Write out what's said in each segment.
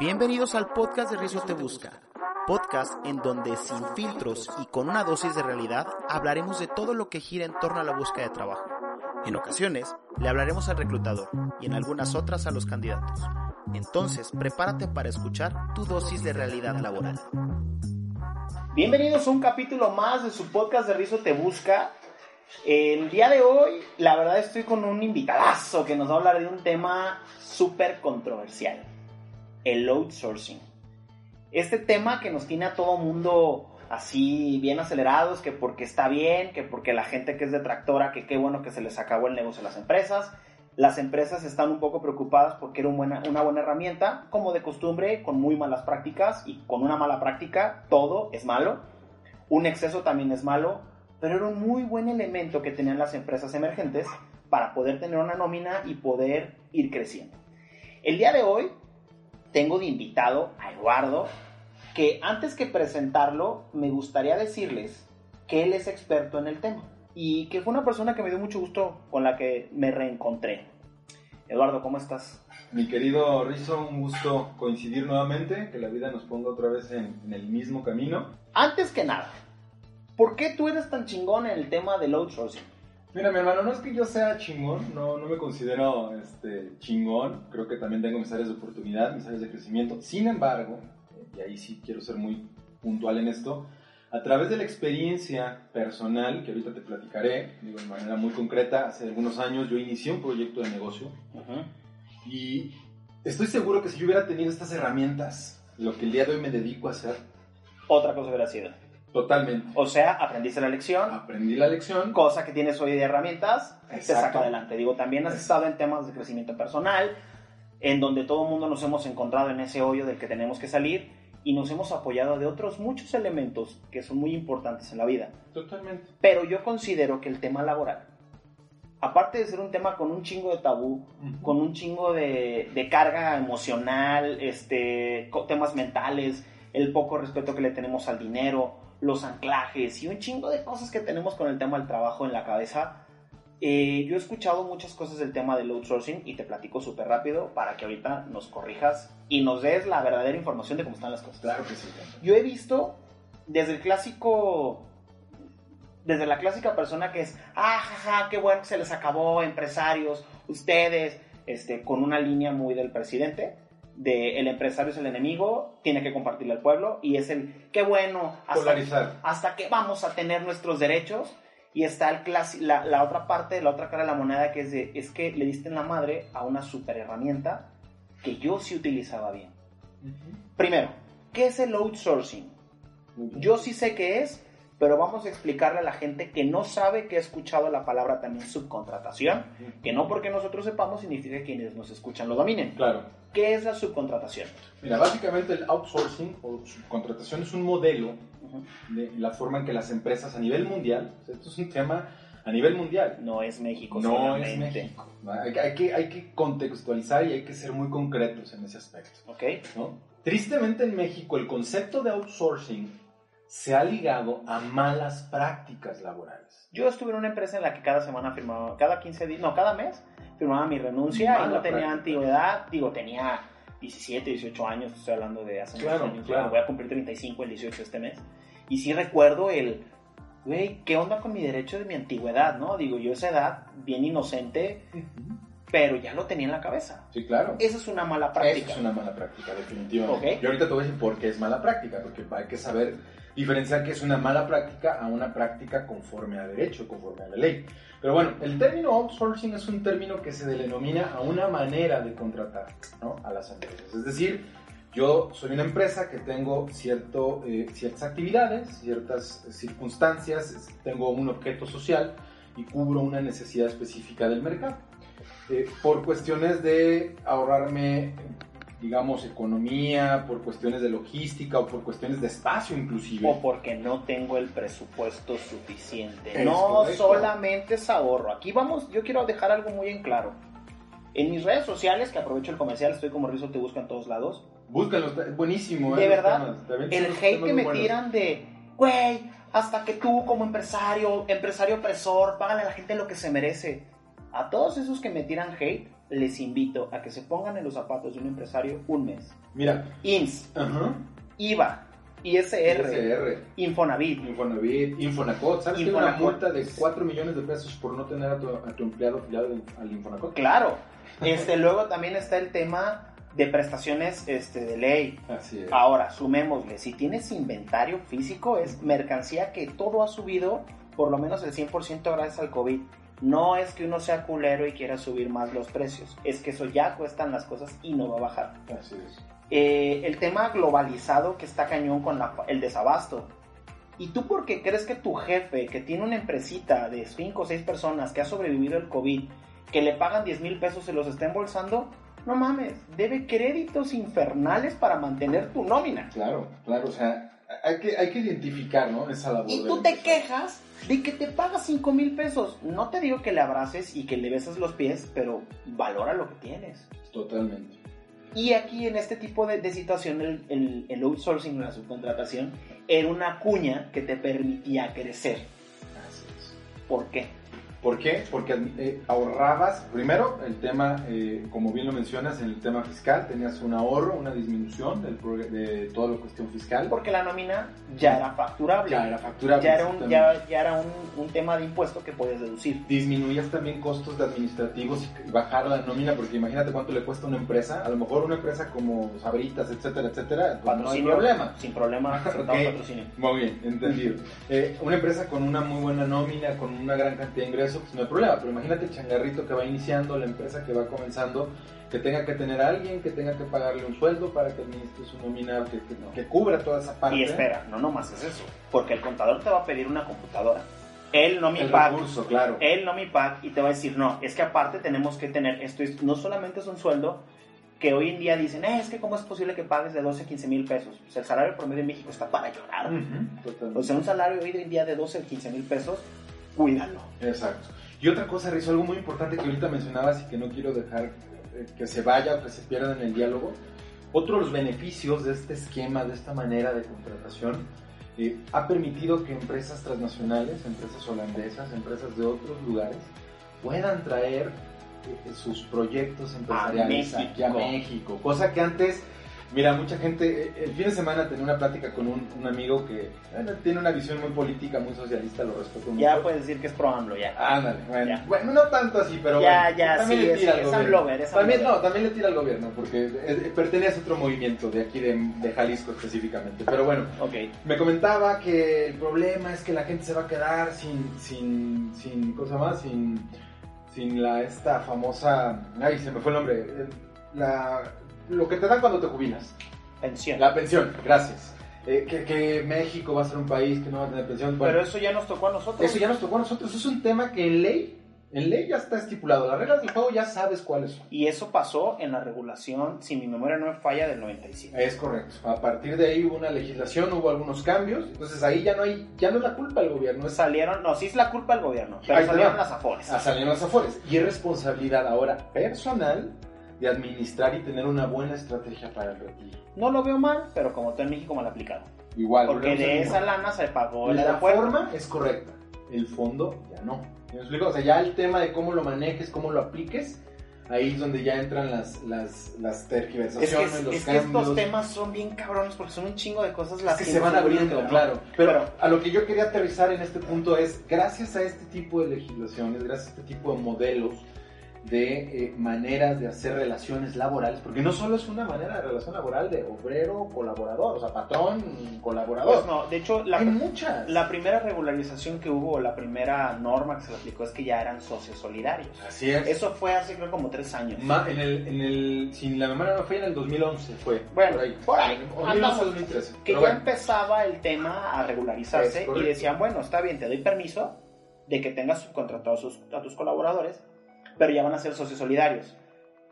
Bienvenidos al podcast de Rizzo Te Busca, podcast en donde sin filtros y con una dosis de realidad hablaremos de todo lo que gira en torno a la búsqueda de trabajo. En ocasiones le hablaremos al reclutador y en algunas otras a los candidatos. Entonces, prepárate para escuchar tu dosis de realidad laboral. Bienvenidos a un capítulo más de su podcast de Rizzo Te Busca. El día de hoy, la verdad, estoy con un invitadazo que nos va a hablar de un tema súper controversial el outsourcing. Este tema que nos tiene a todo mundo así bien acelerados, que porque está bien, que porque la gente que es detractora, que qué bueno que se les acabó el negocio a las empresas. Las empresas están un poco preocupadas porque era una buena herramienta, como de costumbre, con muy malas prácticas y con una mala práctica todo es malo. Un exceso también es malo, pero era un muy buen elemento que tenían las empresas emergentes para poder tener una nómina y poder ir creciendo. El día de hoy tengo de invitado a Eduardo, que antes que presentarlo, me gustaría decirles que él es experto en el tema y que fue una persona que me dio mucho gusto con la que me reencontré. Eduardo, ¿cómo estás? Mi querido Rizzo, un gusto coincidir nuevamente, que la vida nos ponga otra vez en, en el mismo camino. Antes que nada, ¿por qué tú eres tan chingón en el tema del outsourcing? Mira, mi hermano, no es que yo sea chingón, no, no me considero este, chingón, creo que también tengo mis áreas de oportunidad, mis áreas de crecimiento. Sin embargo, y ahí sí quiero ser muy puntual en esto, a través de la experiencia personal, que ahorita te platicaré, digo de manera muy concreta, hace algunos años yo inicié un proyecto de negocio y estoy seguro que si yo hubiera tenido estas herramientas, lo que el día de hoy me dedico a hacer, otra cosa hubiera sido. Totalmente. O sea, aprendiste la lección. Aprendí la lección. Cosa que tienes hoy de herramientas, te saca adelante. Digo, también has estado en temas de crecimiento personal, en donde todo el mundo nos hemos encontrado en ese hoyo del que tenemos que salir y nos hemos apoyado de otros muchos elementos que son muy importantes en la vida. Totalmente. Pero yo considero que el tema laboral, aparte de ser un tema con un chingo de tabú, con un chingo de, de, carga emocional, este, temas mentales, el poco respeto que le tenemos al dinero, los anclajes y un chingo de cosas que tenemos con el tema del trabajo en la cabeza. Eh, yo he escuchado muchas cosas del tema del outsourcing y te platico súper rápido para que ahorita nos corrijas y nos des la verdadera información de cómo están las cosas. Claro que sí. Yo he visto desde el clásico, desde la clásica persona que es, ah, jaja, qué bueno que se les acabó, empresarios, ustedes, este, con una línea muy del presidente, de el empresario es el enemigo, tiene que compartirle al pueblo y es el qué bueno hasta, hasta que vamos a tener nuestros derechos y está el la, la, otra parte, la otra cara de la moneda que es de es que le diste en la madre a una super herramienta que yo sí utilizaba bien. Primero, ¿qué es el outsourcing? Yo sí sé qué es, pero vamos a explicarle a la gente que no sabe que ha escuchado la palabra también subcontratación, que no porque nosotros sepamos significa que quienes nos escuchan lo dominen. Claro. ¿Qué es la subcontratación? Mira, básicamente el outsourcing o subcontratación es un modelo de la forma en que las empresas a nivel mundial, esto es un tema a nivel mundial. No es México no es México. Hay, que, hay que contextualizar y hay que ser muy concretos en ese aspecto. Ok. Tristemente en México el concepto de outsourcing se ha ligado a malas prácticas laborales. Yo estuve en una empresa en la que cada semana firmaba, cada 15 días, no, cada mes firmaba mi renuncia y no tenía antigüedad, digo, tenía 17, 18 años, estoy hablando de hace claro, años, claro. voy a cumplir 35 el 18 este mes. Y sí recuerdo el, güey, ¿qué onda con mi derecho de mi antigüedad, no? Digo, yo esa edad, bien inocente, pero ya lo tenía en la cabeza. Sí, claro. Esa es una mala práctica. Esa es una mala práctica, definitivamente. Y ahorita te voy a decir por qué es mala práctica, porque hay que saber diferenciar que es una mala práctica a una práctica conforme a derecho, conforme a la ley. Pero bueno, el término outsourcing es un término que se denomina a una manera de contratar ¿no? a las empresas. Es decir, yo soy una empresa que tengo cierto, eh, ciertas actividades, ciertas circunstancias, tengo un objeto social y cubro una necesidad específica del mercado. Eh, por cuestiones de ahorrarme digamos, economía, por cuestiones de logística o por cuestiones de espacio inclusive. O porque no tengo el presupuesto suficiente. no solamente es ahorro. Aquí vamos, yo quiero dejar algo muy en claro. En mis redes sociales, que aprovecho el comercial, estoy como Rizzo Te Busca en todos lados. Búscalo, buenísimo. De eh, verdad, el hate que me tiran de, güey, hasta que tú como empresario, empresario opresor, págale a la gente lo que se merece. A todos esos que me tiran hate, les invito a que se pongan en los zapatos de un empresario un mes. Mira. INS, IVA, ISR, ISR, Infonavit, Infonavit, Infonacot. ¿Sabes que hay una multa de 4 millones de pesos por no tener a tu, a tu empleado afiliado al Infonacot? Claro. Este, luego también está el tema de prestaciones este, de ley. Así es. Ahora, sumémosle, si tienes inventario físico, es mercancía que todo ha subido por lo menos el 100% gracias al COVID. No es que uno sea culero y quiera subir más los precios, es que eso ya cuestan las cosas y no va a bajar. Así es. Eh, el tema globalizado que está cañón con el desabasto. ¿Y tú por qué crees que tu jefe, que tiene una empresita de 5 o 6 personas que ha sobrevivido el COVID, que le pagan 10 mil pesos, se los está embolsando? No mames, debe créditos infernales para mantener tu nómina. Claro, claro, o sea, hay que, hay que identificar, ¿no? Esa labor. Y tú te quejas de que te paga 5 mil pesos. No te digo que le abraces y que le beses los pies, pero valora lo que tienes. Totalmente. Y aquí en este tipo de, situación, el, el, el outsourcing, la subcontratación, era una cuña que te permitía crecer. Así es. ¿Por qué? ¿Por qué? Porque eh, ahorrabas, primero, el tema, eh, como bien lo mencionas, en el tema fiscal, tenías un ahorro, una disminución de toda la cuestión fiscal. Porque la nómina ya era facturable. Ya era facturable. Ya era un, ya, era un, tema de impuesto que podías deducir. Disminuías también costos de administrativos y bajar la nómina, porque imagínate cuánto le cuesta a una empresa. A lo mejor una empresa como Sabritas, etcétera, etcétera, pues no hay problema. Sin problema, okay. Muy bien, entendido. Eh, una empresa con una muy buena nómina, con una gran cantidad de ingresos, pues no hay problema. Pero imagínate el changarrito que va iniciando, la empresa que va comenzando, que tenga que tener a alguien, que tenga que pagarle un sueldo para que administre su nómina, que, que, cubra toda esa parte. Y espera, no nomás es eso, porque el contador te va a pedir una computadora. Él no mi el pack. Recurso, claro. Él no mi pack y te va a decir, no, es que aparte tenemos que tener, esto no solamente es un sueldo, que hoy en día dicen, eh, es que cómo es posible que pagues de 12 a 15 mil pesos. Pues el salario promedio en México está para llorar. o sea, un salario hoy en día de 12 a 15 mil pesos, cuídalo. Exacto. Y otra cosa, Rizo, algo muy importante que ahorita mencionabas y que no quiero dejar eh, que se vaya o que se pierda en el diálogo. Otro de los beneficios de este esquema, de esta manera de contratación, eh, ha permitido que empresas transnacionales, empresas holandesas, empresas de otros lugares, puedan traer eh, sus proyectos empresariales aquí a México, cosa que antes Mira, mucha gente, el fin de semana tenía una plática con un, amigo que tiene una visión muy política, muy socialista, lo respeto mucho. Ya puedes decir que es pro AMLO, ya. Ándale, bueno, bueno, no tanto así, pero ya, ya, también sí, le tira es, al gobierno. Es también, no, también le tira al gobierno, porque pertenece a otro movimiento de aquí de, de, Jalisco específicamente. Pero bueno, okay. me comentaba que el problema es que la gente se va a quedar sin, sin, sin cosa más, sin, sin la, esta famosa, ay, se me fue el nombre, la lo que te dan cuando te jubilas. Pensión. La pensión, gracias. Eh, que, México va a ser un país que no va a tener pensión. Pero eso ya nos tocó a nosotros. Eso ya nos tocó a nosotros. Eso es un tema que en ley, en ley ya está estipulado. Las reglas del juego ya sabes cuáles son. Y eso pasó en la regulación, si mi memoria no me falla, del 97. Es correcto. A partir de ahí hubo una legislación, hubo algunos cambios. Entonces ahí ya no hay, ya no es la culpa del gobierno. Salieron, no, sí es la culpa del gobierno, pero salieron las afores. Ah, salieron las afores. Y es responsabilidad ahora personal de administrar y tener una buena estrategia para el retiro. No lo veo mal, pero como está en México mal aplicado. Igual. Porque de esa lana se pagó el La forma es correcta, el fondo ya no. ¿Me explico? O sea, ya el tema de cómo lo manejes, cómo lo apliques, ahí es donde ya entran las, las, las tergiversaciones, es que, es que estos temas son bien cabrones porque son un chingo de cosas las que, se van abriendo, claro. Pero, a lo que yo quería aterrizar en este punto es, gracias a este tipo de legislaciones, gracias a este tipo de modelos, de eh, maneras de hacer relaciones laborales, porque no solo es una manera de relación laboral de obrero, colaborador, o sea, patrón, colaborador. Pues no, de hecho, la, hay muchas. La primera regularización que hubo, la primera norma que se le aplicó es que ya eran socios solidarios. Así es. Eso fue hace creo como tres años. en el, en el, sin la memoria no fue en el 2011 fue. Bueno, por ahí. Por ahí. 2013. Que ya empezaba el tema a regularizarse y decían, bueno, está bien, te doy permiso de que tengas subcontratados a tus colaboradores pero ya van a ser socios solidarios.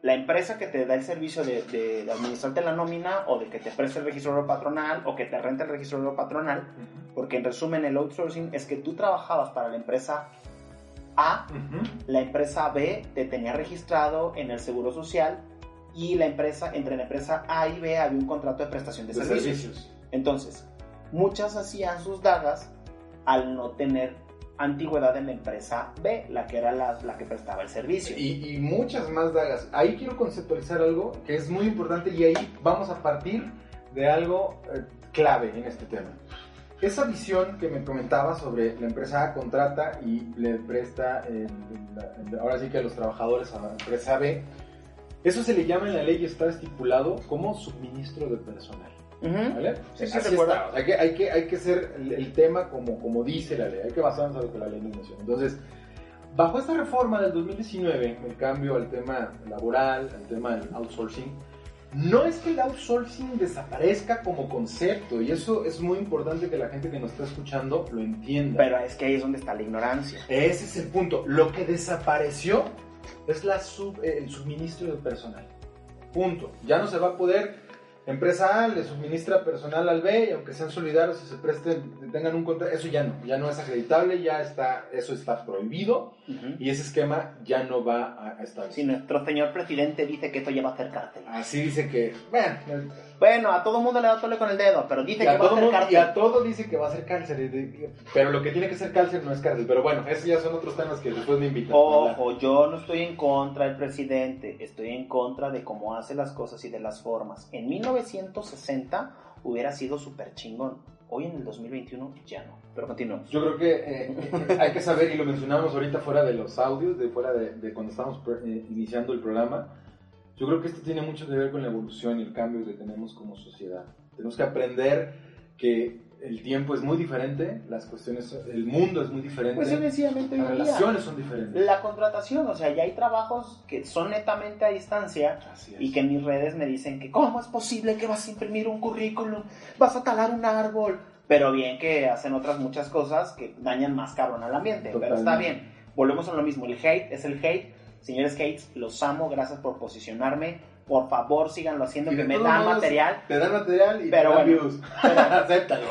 La empresa que te da el servicio de, de, administrarte la nómina o de que te preste el registro patronal o que te rente el registro patronal, porque en resumen el outsourcing es que tú trabajabas para la empresa A, la empresa B te tenía registrado en el Seguro Social y la empresa, entre la empresa A y B había un contrato de prestación de, servicios. servicios. Entonces, muchas hacían sus dagas al no tener antigüedad en la empresa B, la que era la, que prestaba el servicio. Y, muchas más dagas. Ahí quiero conceptualizar algo que es muy importante y ahí vamos a partir de algo eh, clave en este tema. Esa visión que me comentaba sobre la empresa A contrata y le presta, ahora sí que a los trabajadores a la empresa B, eso se le llama en la ley y está estipulado como suministro de personal. ¿Vale? Sí, sí, hay, que, hay, que, hay que hacer el, tema como, como dice la ley, hay que basarnos en lo que la ley menciona. Entonces, bajo esta reforma del 2019, el cambio al tema laboral, al tema del outsourcing, no es que el outsourcing desaparezca como concepto, y eso es muy importante que la gente que nos está escuchando lo entienda. Pero es que ahí es donde está la ignorancia. Ese es el punto. Lo que desapareció es la el suministro de personal. Punto. Ya no se va a poder empresa A le suministra personal al B y aunque sean solidarios y se presten, tengan un contrato, eso ya no, ya no es acreditable, ya está, eso está prohibido y ese esquema ya no va a estar. Si nuestro señor presidente dice que esto ya va a ser cárcel. Así dice que, bueno, bueno, a todo mundo le da tole con el dedo, pero dice que va a ser cárcel. Y a todo dice que va a ser cárcel, pero lo que tiene que ser cárcel no es cárcel, pero bueno, esos ya son otros temas que después me invitan. Ojo, yo no estoy en contra del presidente, estoy en contra de cómo hace las cosas y de las formas. En 1960 hubiera sido súper chingón. Hoy en el 2021 ya no. Pero continuamos. Yo creo que eh, eh, hay que saber, y lo mencionamos ahorita fuera de los audios, de fuera de, cuando estamos eh, iniciando el programa, yo creo que esto tiene mucho que ver con la evolución y el cambio que tenemos como sociedad. Tenemos que aprender que el tiempo es muy diferente, las cuestiones, el mundo es muy diferente. Pues sencillamente las relaciones son diferentes. La contratación, o sea, ya hay trabajos que son netamente a distancia y que mis redes me dicen que cómo es posible que vas a imprimir un currículum, vas a talar un árbol, pero bien que hacen otras muchas cosas que dañan más cabrón al ambiente, pero está bien. Volvemos a lo mismo, el hate es el hate. Señores hates, los amo, gracias por posicionarme por favor síganlo haciendo, que me dan material. Te dan material y pero te views. Acéptalo.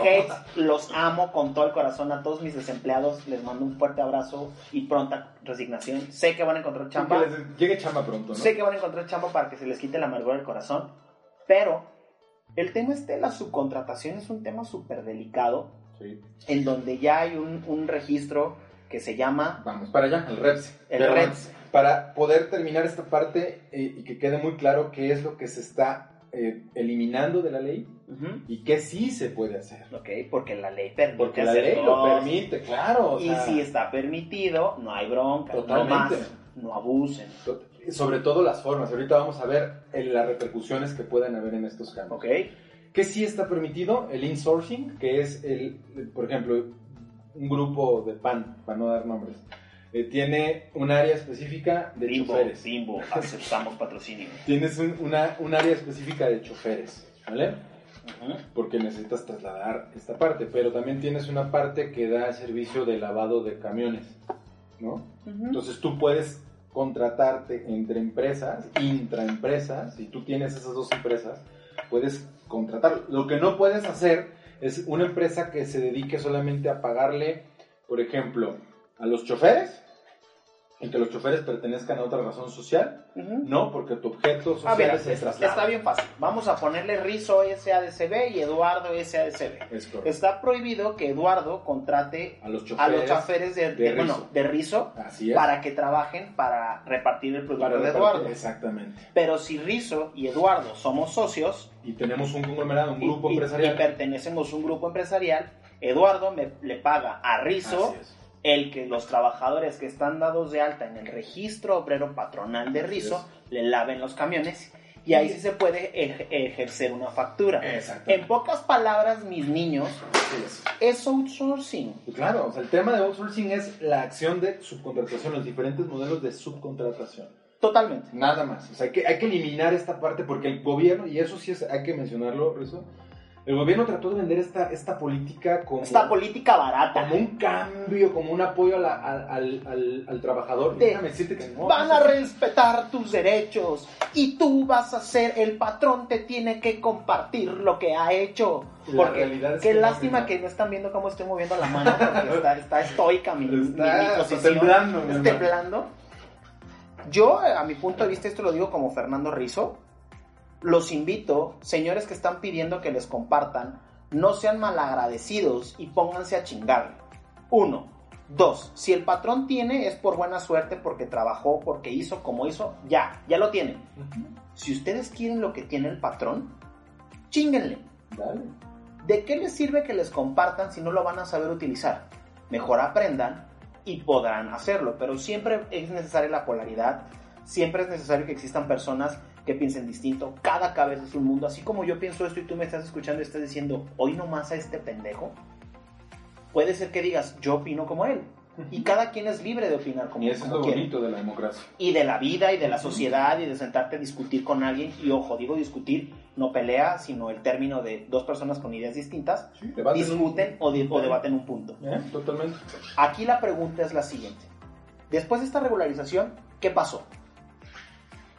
los amo con todo el corazón a todos mis desempleados. Les mando un fuerte abrazo y pronta resignación. Sé que van a encontrar chamba. llegue chamba pronto, ¿no? Sé que van a encontrar chamba para que se les quite la amargura del corazón. Pero el tema este de la subcontratación es un tema súper delicado. Sí. En donde ya hay un, un registro que se llama... Vamos para allá, el REPS. El REPS para poder terminar esta parte eh, y que quede muy claro qué es lo que se está eh, eliminando de la ley y qué sí se puede hacer. Ok, porque la ley permite. Porque la ley lo permite, claro. y si está permitido, no hay bronca. Totalmente. No, no abusen. Sobre todo las formas. Ahorita vamos a ver eh, las repercusiones que pueden haber en estos casos. Ok. ¿Qué sí está permitido? El insourcing, que es el, por ejemplo, un grupo de PAN, para no dar nombres eh, tiene un área específica de choferes. Bimbo, aceptamos patrocinio. Tienes un, una, un área específica de choferes, ¿vale? Porque necesitas trasladar esta parte, pero también tienes una parte que da servicio de lavado de camiones, ¿no? Entonces tú puedes contratarte entre empresas, intraempresas, si tú tienes esas dos empresas, puedes contratar. Lo que no puedes hacer es una empresa que se dedique solamente a pagarle, por ejemplo, a los choferes en que los choferes pertenezcan a otra razón social, no, porque tu objeto ah, social es Está bien fácil. Vamos a ponerle Rizo SADCB y Eduardo SADCB. está prohibido que Eduardo contrate a los choferes, de, de, Rizo, para que trabajen para repartir el producto de Eduardo. Exactamente. Pero si Rizo y Eduardo somos socios y tenemos un conglomerado, un grupo empresarial y pertenecemos a un grupo empresarial, Eduardo me, le paga a Rizo el que los trabajadores que están dados de alta en el registro obrero patronal de Rizo le laven los camiones y ahí sí se puede ejercer una factura. En pocas palabras, mis niños, es outsourcing. Claro, o sea, el tema de outsourcing es la acción de subcontratación, los diferentes modelos de subcontratación. Totalmente. Nada más. O sea, hay que, hay que eliminar esta parte porque el gobierno, y eso sí es, hay que mencionarlo, Rizo, el gobierno trató de vender esta, esta política como... Esta política barata. Como un cambio, como un apoyo al, al, al, trabajador. Déjame decirte que no. Van a respetar tus derechos y tú vas a ser el patrón, te tiene que compartir lo que ha hecho. Porque realidad qué lástima que no están viendo cómo estoy moviendo la mano porque está, está estoica mi, está, posición. temblando. temblando. Yo, a mi punto de vista, esto lo digo como Fernando Rizo los invito, señores que están pidiendo que les compartan, no sean malagradecidos y pónganse a chingar. Uno, Dos, si el patrón tiene es por buena suerte, porque trabajó, porque hizo como hizo, ya, ya lo tiene. Si ustedes quieren lo que tiene el patrón, chinguenle. Dale. ¿De qué les sirve que les compartan si no lo van a saber utilizar? Mejor aprendan y podrán hacerlo, pero siempre es necesaria la polaridad, siempre es necesario que existan personas que piensen distinto, cada cabeza es un mundo, así como yo pienso esto y tú me estás escuchando y estás diciendo, hoy nomás a este pendejo, puede ser que digas, yo opino como él. Y cada quien es libre de opinar como, y eso es lo bonito de la democracia. Y de la vida y de la sociedad y de sentarte a discutir con alguien. Y ojo, digo discutir, no pelea, sino el término de dos personas con ideas distintas discuten o, debaten un punto. ¿Eh? Totalmente. Aquí la pregunta es la siguiente. Después de esta regularización, ¿qué pasó?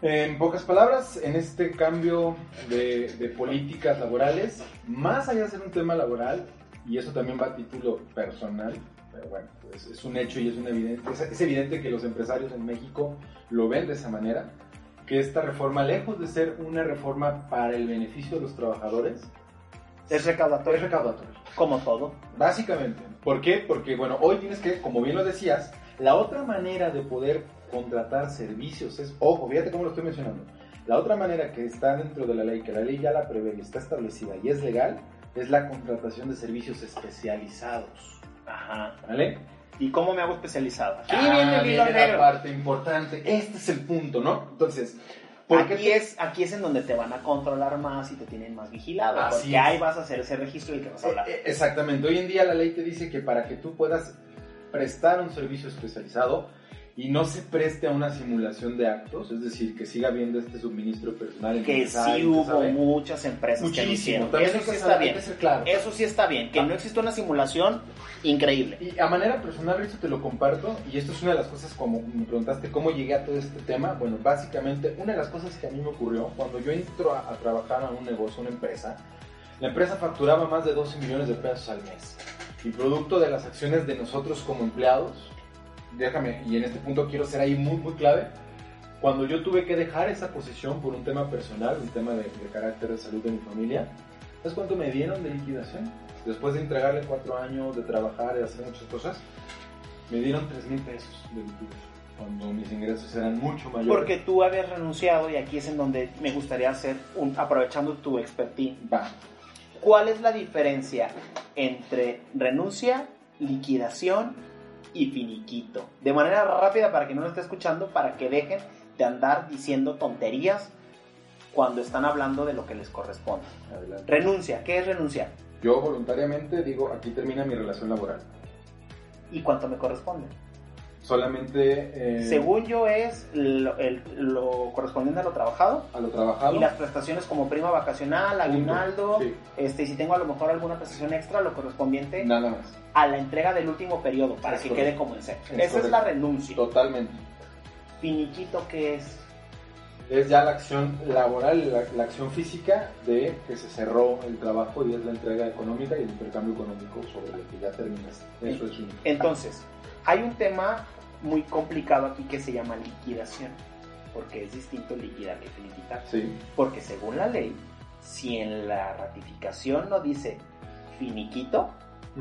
En pocas palabras, en este cambio de, de políticas laborales, más allá de ser un tema laboral, y eso también va a título personal, pero bueno, pues es un hecho y es, un evidente, es, evidente que los empresarios en México lo ven de esa manera, que esta reforma, lejos de ser una reforma para el beneficio de los trabajadores, es recaudatorio. Es recaudatorio. Como todo. Básicamente. ¿Por qué? Porque, bueno, hoy tienes que, como bien lo decías, la otra manera de poder contratar servicios es, ojo, fíjate cómo lo estoy mencionando. La otra manera que está dentro de la ley, que la ley ya la prevé y está establecida y es legal, es la contratación de servicios especializados. Ajá. ¿Vale? ¿Y cómo me hago especializado? Aquí ah, viene, la parte importante. Este es el punto, ¿no? Entonces, aquí, es, aquí es en donde te van a controlar más y te tienen más vigilado. porque ahí vas a hacer ese registro y que vas a hablar. Eh, eh, exactamente. Hoy en día la ley te dice que para que tú puedas prestar un servicio especializado, y no se preste a una simulación de actos, es decir, que siga habiendo este suministro personal. Que sí hubo muchas empresas Muchísimo. que Eso sí está bien. Eso sí está bien. Que ah. no existe una simulación, increíble. Y a manera personal, eso te lo comparto, y esto es una de las cosas como me preguntaste cómo llegué a todo este tema. Bueno, básicamente, una de las cosas que a mí me ocurrió cuando yo entro a, a trabajar a un negocio, una empresa, la empresa facturaba más de 12 millones de pesos al mes. Y producto de las acciones de nosotros como empleados, déjame, y en este punto quiero ser ahí muy, muy clave, cuando yo tuve que dejar esa posición por un tema personal, un tema de, carácter de salud de mi familia, ¿sabes cuánto me dieron de liquidación? Después de entregarle cuatro años, de trabajar, y hacer muchas cosas, me dieron tres mil pesos de liquidación cuando mis ingresos eran mucho mayores. Porque tú habías renunciado y aquí es en donde me gustaría hacer, un, aprovechando tu expertise. Va. ¿Cuál es la diferencia entre renuncia, liquidación y finiquito. De manera rápida para que no lo esté escuchando, para que dejen de andar diciendo tonterías cuando están hablando de lo que les corresponde. Renuncia, ¿qué es renunciar? Yo voluntariamente digo, aquí termina mi relación laboral. ¿Y cuánto me corresponde? Solamente... Eh, Según yo es lo, correspondiente a lo trabajado. A lo trabajado. Y las prestaciones como prima vacacional, aguinaldo. Este, y si tengo a lo mejor alguna prestación extra, lo correspondiente. Nada más. A la entrega del último periodo, para que quede como en seco. Esa es la renuncia. Totalmente. Finiquito, ¿qué es? Es ya la acción laboral, la, la, acción física de que se cerró el trabajo y es la entrega económica y el intercambio económico sobre lo que ya terminaste. Eso es un... Entonces, hay un tema muy complicado aquí que se llama liquidación, porque es distinto liquidar que finiquitar. Sí. Porque según la ley, si en la ratificación no dice finiquito,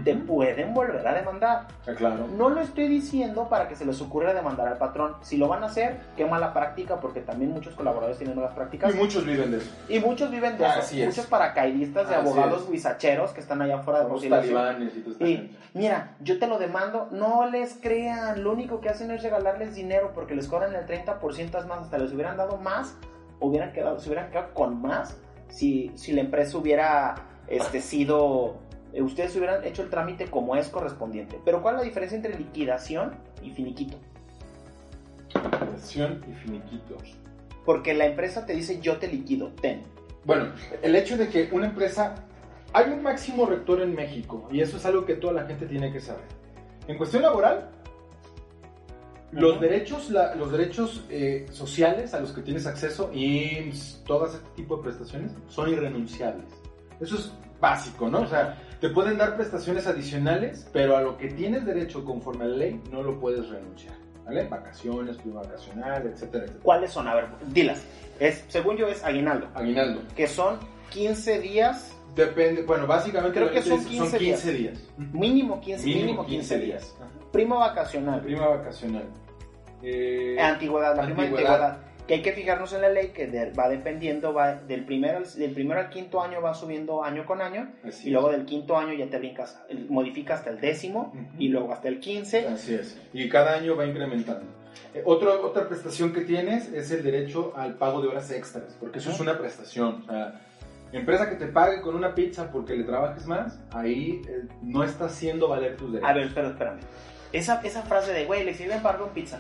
te pueden volver a demandar. Ah, claro. No lo estoy diciendo para que se les ocurra demandar al patrón. Si lo van a hacer, qué mala práctica, porque también muchos colaboradores tienen nuevas prácticas. Y muchos viven de eso. Y muchos viven de eso. Muchos paracaidistas de abogados guisacheros que están allá afuera de conciliación. Y, y mira, yo te lo demando, no les crean. Lo único que hacen es regalarles dinero porque les cobran el 30% más. Hasta les hubieran dado más, hubieran quedado, se hubieran quedado con más si, si la empresa hubiera este, sido ustedes hubieran hecho el trámite como es correspondiente. Pero ¿cuál es la diferencia entre liquidación y finiquito? Liquidación y finiquito. Porque la empresa te dice yo te liquido, ten. Bueno, el hecho de que una empresa... Hay un máximo rector en México y eso es algo que toda la gente tiene que saber. En cuestión laboral, los derechos, los derechos eh, sociales a los que tienes acceso y todo este tipo de prestaciones son irrenunciables. Eso es básico, ¿no? O sea, te pueden dar prestaciones adicionales, pero a lo que tienes derecho conforme a la ley no lo puedes renunciar. ¿Vale? Vacaciones, prima vacacional, etcétera, etcétera. ¿Cuáles son? A ver, dilas. Es, según yo es aguinaldo. Aguinaldo. Que son 15 días Depende, bueno, básicamente Creo que son 15, 15 días. Mínimo 15, mínimo, 15, días. Prima vacacional. Prima vacacional. Eh, antigüedad, la prima antigüedad. Que hay que fijarnos en la ley que va dependiendo, va del primero, al, del primero al quinto año va subiendo año con año. y luego del quinto año ya te brincas, modifica hasta el décimo y luego hasta el quince. Así es. Y cada año va incrementando. Eh, otra prestación que tienes es el derecho al pago de horas extras, porque eso es una prestación. empresa que te pague con una pizza porque le trabajes más, ahí eh, no está haciendo valer tus derechos. A ver, espera, espérame. Esa, esa frase de, güey, le sirven con pizza.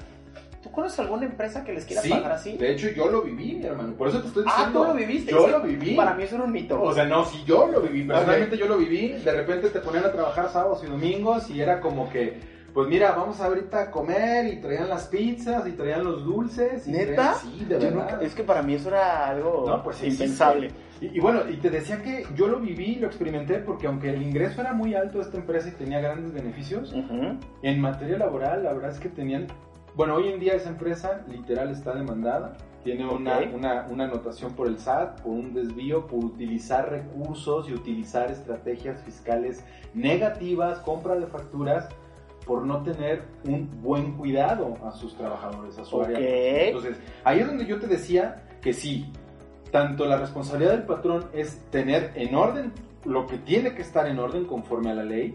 ¿Tú conoces alguna empresa que les quiera pagar así? De hecho, yo lo viví, mi hermano. Por eso te estoy diciendo. Ah, tú lo viviste. Yo lo viví. Para mí eso era un mito. O sea, no, si yo lo viví. Personalmente yo lo viví. De repente te ponían a trabajar sábados y domingos y era como que pues mira, vamos ahorita a comer y traían las pizzas y traían los dulces. Y ¿Neta? sí, de verdad. es que para mí eso era algo pues, impensable. Y, bueno, y te decía que yo lo viví, lo experimenté, porque aunque el ingreso era muy alto de esta empresa y tenía grandes beneficios, en materia laboral la verdad es que tenían... Bueno, hoy en día esa empresa literal está demandada. Tiene una, una, una anotación por el SAT, por un desvío, por utilizar recursos y utilizar estrategias fiscales negativas, compra de facturas por no tener un buen cuidado a sus trabajadores, a su área. Entonces, ahí es donde yo te decía que sí, tanto la responsabilidad del patrón es tener en orden lo que tiene que estar en orden conforme a la ley,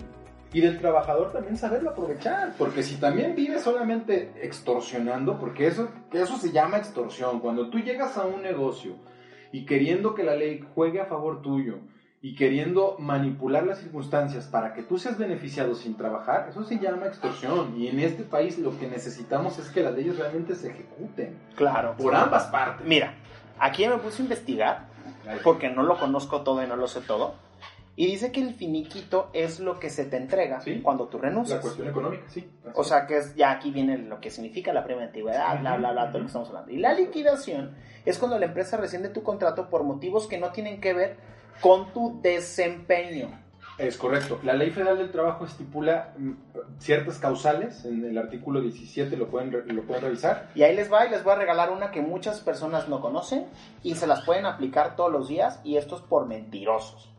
y del trabajador también saberlo aprovechar, porque si también vive solamente extorsionando, porque eso, eso se llama extorsión, cuando tú llegas a un negocio y queriendo que la ley juegue a favor tuyo, y queriendo manipular las circunstancias para que tú seas beneficiado sin trabajar, eso se llama extorsión. Y en este país lo que necesitamos es que las leyes realmente se ejecuten. Claro. Por ambas partes. Mira, aquí me puse a investigar, porque no lo conozco todo y no lo sé todo. Y dice que el finiquito es lo que se te entrega cuando tú renuncias. La cuestión económica, sí. O sea que es, ya aquí viene lo que significa la prima antigüedad, bla, bla, bla, todo lo que estamos hablando. Y la liquidación es cuando la empresa rescinde tu contrato por motivos que no tienen que ver con tu desempeño. Es correcto. La Ley Federal del Trabajo estipula mm, ciertas causales, en el artículo 17 lo pueden, lo pueden revisar. Y ahí les va y les voy a regalar una que muchas personas no conocen y se las pueden aplicar todos los días y esto es por mentirosos.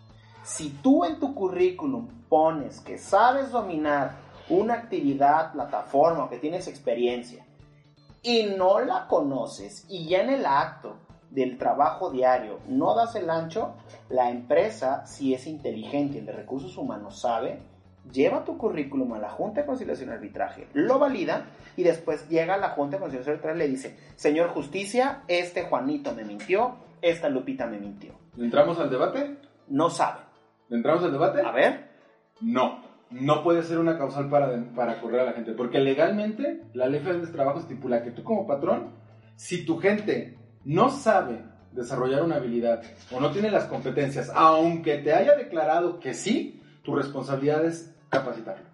Si tú en tu currículum pones que sabes dominar una actividad, plataforma o que tienes experiencia y no la conoces y ya en el acto del trabajo diario no das el ancho, la empresa, si es inteligente y el de recursos humanos sabe, lleva tu currículum a la Junta de Conciliación y Arbitraje, lo valida y después llega a la Junta de Conciliación y Arbitraje y le dice, señor Justicia, este Juanito me mintió, esta Lupita me mintió. ¿Entramos al debate? No sabe. ¿Entramos al debate? A ver. No, no puede ser una causal para, para correr a la gente, porque legalmente la ley federal de trabajo estipula que tú como patrón, si tu gente no sabe desarrollar una habilidad o no tiene las competencias, aunque te haya declarado que sí, tu responsabilidad es capacitarlo.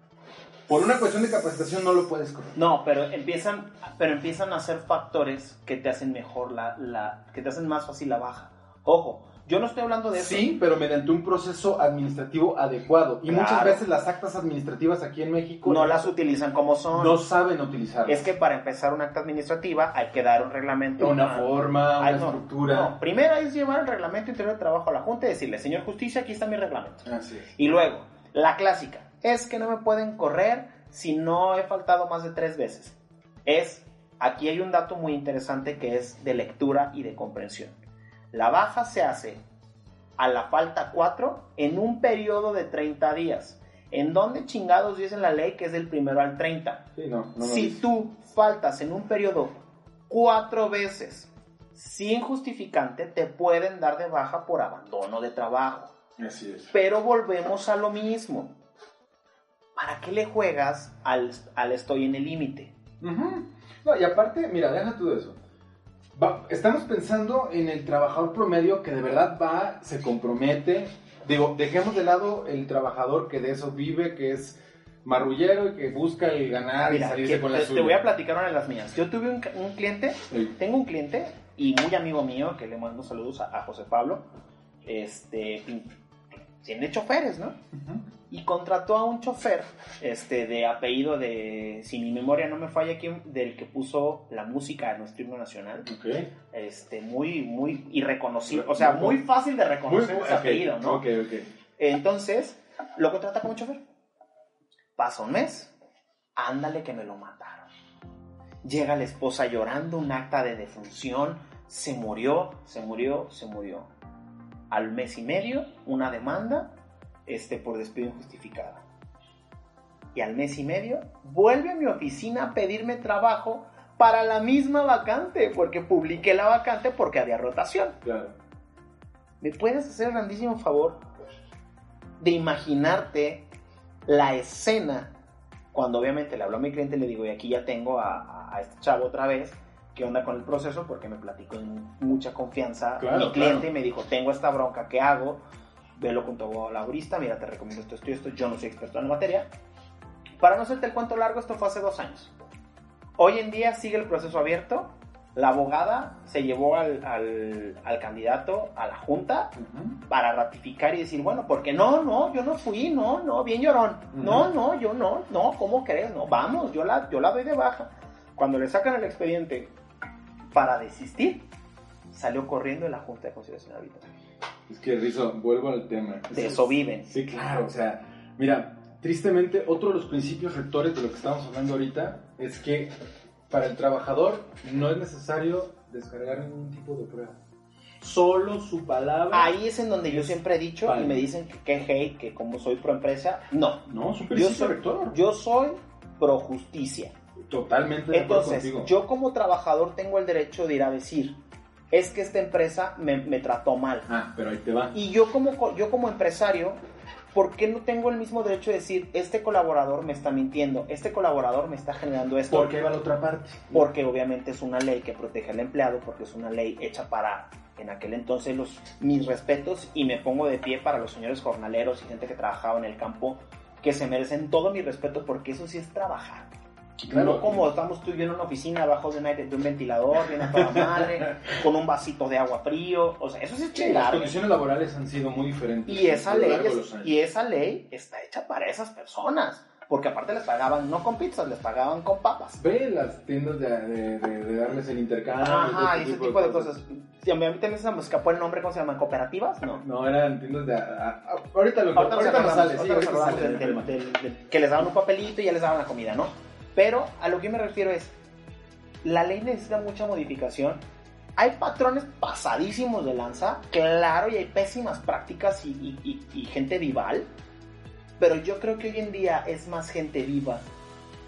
Por una cuestión de capacitación no lo puedes corregir. No, pero empiezan, pero empiezan a ser factores que te hacen mejor la, la, que te hacen más fácil la baja. Ojo, yo no estoy hablando de eso. Sí, pero mediante un proceso administrativo adecuado. Y muchas veces las actas administrativas aquí en México... No las utilizan como son. No saben utilizarlas. Es que para empezar una acta administrativa hay que dar un reglamento. Una forma, una estructura. No, primero es llevar el reglamento interior de trabajo a la Junta y decirle, señor Justicia, aquí está mi reglamento. Así es. Y luego, la clásica, es que no me pueden correr si no he faltado más de tres veces. Es, aquí hay un dato muy interesante que es de lectura y de comprensión la baja se hace a la falta 4 en un periodo de 30 días. ¿En dónde chingados dice la ley que es del primero al 30? si tú faltas en un periodo cuatro veces sin justificante, te pueden dar de baja por abandono de trabajo. Así es. Pero volvemos a lo mismo. ¿Para qué le juegas al, estoy en el límite? No, y aparte, mira, deja tú eso estamos pensando en el trabajador promedio que de verdad va, se compromete. Digo, dejemos de lado el trabajador que de eso vive, que es marrullero y que busca el ganar y salirse con la te, Te voy a platicar una de las mías. Yo tuve un, cliente, tengo un cliente y muy amigo mío, que le mando saludos a, José Pablo, este, tiene choferes, ¿no? Y contrató a un chofer este, de apellido de, si mi memoria no me falla aquí, del que puso la música de nuestro himno nacional. Este, muy, muy irreconocible, o sea, muy fácil de reconocer ese apellido, ¿no? Entonces, lo contrata como chofer. Pasa un mes, ándale que me lo mataron. Llega la esposa llorando, un acta de defunción, se murió, se murió, se murió. Al mes y medio, una demanda este, por despido injustificado. Y al mes y medio, vuelve a mi oficina a pedirme trabajo para la misma vacante, porque publiqué la vacante porque había rotación. Claro. ¿Me puedes hacer el grandísimo favor de imaginarte la escena cuando obviamente le hablo a mi cliente y le digo, y aquí ya tengo a, este chavo otra vez, ¿qué onda con el proceso? Porque me platicó en mucha confianza mi cliente y me dijo, tengo esta bronca, ¿qué hago? Velo con tu laborista, mira, te recomiendo esto, esto y esto, yo no soy experto en la materia. Para no hacerte el cuento largo, esto fue hace dos años. Hoy en día sigue el proceso abierto, la abogada se llevó al, al, candidato a la junta para ratificar y decir, bueno, porque no, no, yo no fui, no, no, bien llorón. No, no, yo no, no, ¿cómo crees? No, vamos, yo la, yo la doy de baja. Cuando le sacan el expediente para desistir, salió corriendo en la Junta de Conciliación Arbitral. Es que, Rizo, vuelvo al tema. De eso viven. Sí, claro, o sea, mira, tristemente, otro de los principios rectores de lo que estamos hablando ahorita es que para el trabajador no es necesario descargar ningún tipo de prueba. Solo su palabra. Ahí es en donde yo siempre he dicho y me dicen que qué hate, que como soy pro empresa. No. No, es un yo soy, rector. Yo soy pro justicia. Totalmente de Entonces, yo como trabajador tengo el derecho de ir a decir, es que esta empresa me, me, trató mal. Ah, pero ahí te va. Y yo como, yo como empresario ¿por qué no tengo el mismo derecho de decir, este colaborador me está mintiendo, este colaborador me está generando esto? ¿Por qué va la otra parte? Porque obviamente es una ley que protege al empleado, porque es una ley hecha para, en aquel entonces, los, mis respetos y me pongo de pie para los señores jornaleros y gente que trabajaba en el campo, que se merecen todo mi respeto porque eso sí es trabajar. No como estamos tú y yo en una oficina abajo de, un ventilador, bien a toda madre, con un vasito de agua frío. O sea, eso sí es chingar. Las condiciones laborales han sido muy diferentes. Y esa, ley y esa ley está hecha para esas personas. Porque aparte les pagaban no con pizzas, les pagaban con papas. Ve las tiendas de, de, darles el intercambio. Ajá, y ese tipo de, cosas. Si a mí también se me escapó el nombre, ¿cómo se llaman? ¿Cooperativas? No. No, eran tiendas de. ahorita lo ahorita, ahorita, nos sale, sí, ahorita que les daban un papelito y ya les daban la comida, ¿no? Pero a lo que me refiero es, la ley necesita mucha modificación. Hay patrones pasadísimos de lanza, claro, y hay pésimas prácticas y, gente vival, pero yo creo que hoy en día es más gente viva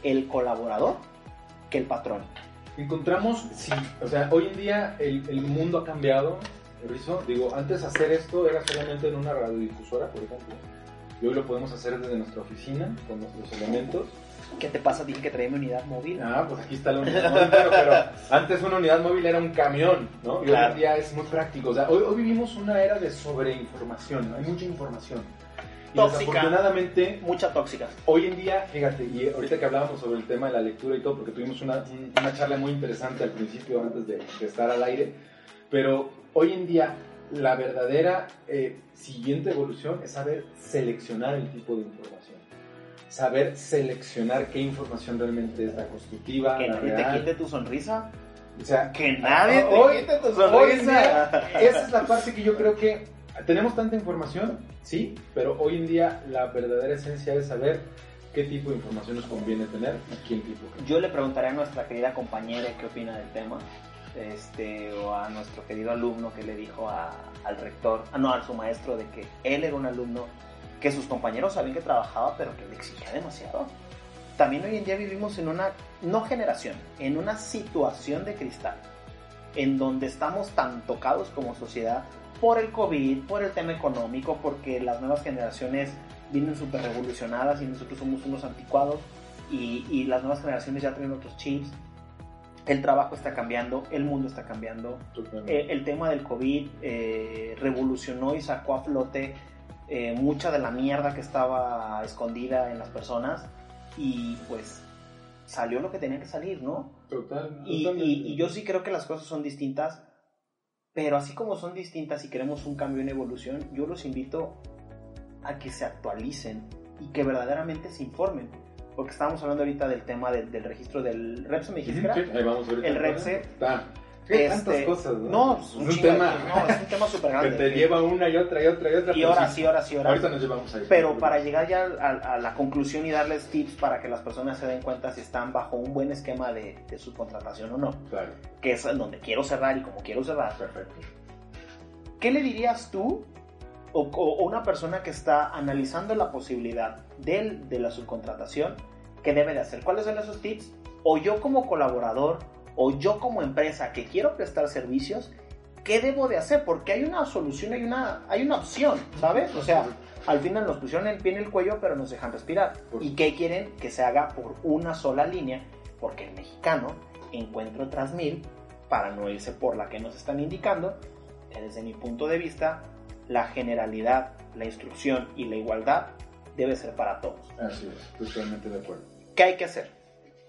el colaborador que el patrón. Encontramos, sí, o sea, hoy en día el, mundo ha cambiado, Digo, antes hacer esto era solamente en una radiodifusora, por ejemplo, y hoy lo podemos hacer desde nuestra oficina, con nuestros elementos ¿Qué te pasa? Dije que traía mi unidad móvil. Ah, pues aquí está la unidad móvil, pero, antes una unidad móvil era un camión, ¿no? Y hoy en día es muy práctico. O sea, hoy, vivimos una era de sobreinformación, hay mucha información. Y desafortunadamente, mucha tóxica. Hoy en día, fíjate, y ahorita que hablábamos sobre el tema de la lectura y todo, porque tuvimos una, una charla muy interesante al principio, antes de, estar al aire, pero hoy en día la verdadera eh, siguiente evolución es saber seleccionar el tipo de información saber seleccionar qué información realmente es la constructiva. Que nadie te quite tu sonrisa. O sea, que nadie te quite tu sonrisa. esa es la parte que yo creo que tenemos tanta información, sí, pero hoy en día la verdadera esencia es saber qué tipo de información nos conviene tener y quién tipo. Yo le preguntaré a nuestra querida compañera qué opina del tema. Este, o a nuestro querido alumno que le dijo al rector, ah, no, a su maestro, de que él era un alumno que sus compañeros sabían que trabajaba, pero que le exigía demasiado. También hoy en día vivimos en una, no generación, en una situación de cristal, en donde estamos tan tocados como sociedad por el COVID, por el tema económico, porque las nuevas generaciones vienen súper revolucionadas y nosotros somos unos anticuados y, y, las nuevas generaciones ya tienen otros chips. El trabajo está cambiando, el mundo está cambiando. Eh, el tema del COVID eh, revolucionó y sacó a flote eh, mucha de la mierda que estaba escondida en las personas y pues salió lo que tenía que salir, ¿no? Total. Y, y, yo sí creo que las cosas son distintas, pero así como son distintas y queremos un cambio en evolución, yo los invito a que se actualicen y que verdaderamente se informen. Porque estábamos hablando ahorita del tema del, registro del REPSE, me dijiste. Sí, ahí vamos El REPSE. Está tantas este, cosas, ¿no? No, es un, tema, no, es un tema súper grande. Que te lleva una y otra y otra y otra. Y horas y horas y horas. Ahorita nos llevamos ahí. Pero para llegar ya a, la conclusión y darles tips para que las personas se den cuenta si están bajo un buen esquema de, subcontratación o no. Claro. Que es donde quiero cerrar y como quiero cerrar. Perfecto. ¿Qué le dirías tú o, o una persona que está analizando la posibilidad de, de la subcontratación? ¿Qué debe de hacer? ¿Cuáles son esos tips? O yo como colaborador o yo como empresa que quiero prestar servicios, ¿qué debo de hacer? Porque hay una solución, hay una, hay una opción, ¿sabes? O sea, al final nos pusieron el pie en el cuello, pero nos dejan respirar. ¿Y qué quieren? Que se haga por una sola línea, porque el mexicano encuentro tras mil, para no irse por la que nos están indicando, que desde mi punto de vista, la generalidad, la instrucción y la igualdad debe ser para todos. Así es, totalmente de acuerdo. ¿Qué hay que hacer?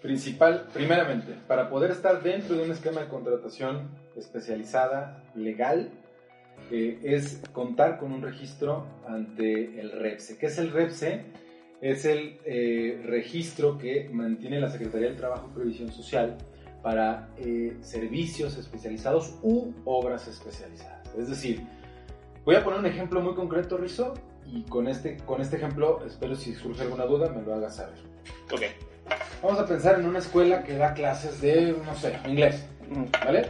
Principal, primeramente, para poder estar dentro de un esquema de contratación especializada, legal, eh, es contar con un registro ante el REPSE. ¿Qué es el REPSE? Es el eh, registro que mantiene la Secretaría del Trabajo y Previsión Social para eh, servicios especializados u obras especializadas. Es decir, voy a poner un ejemplo muy concreto, Rizo, y con este, con este ejemplo, espero si surge alguna duda, me lo hagas saber. Ok. Vamos a pensar en una escuela que da clases de, no sé, inglés, ¿vale?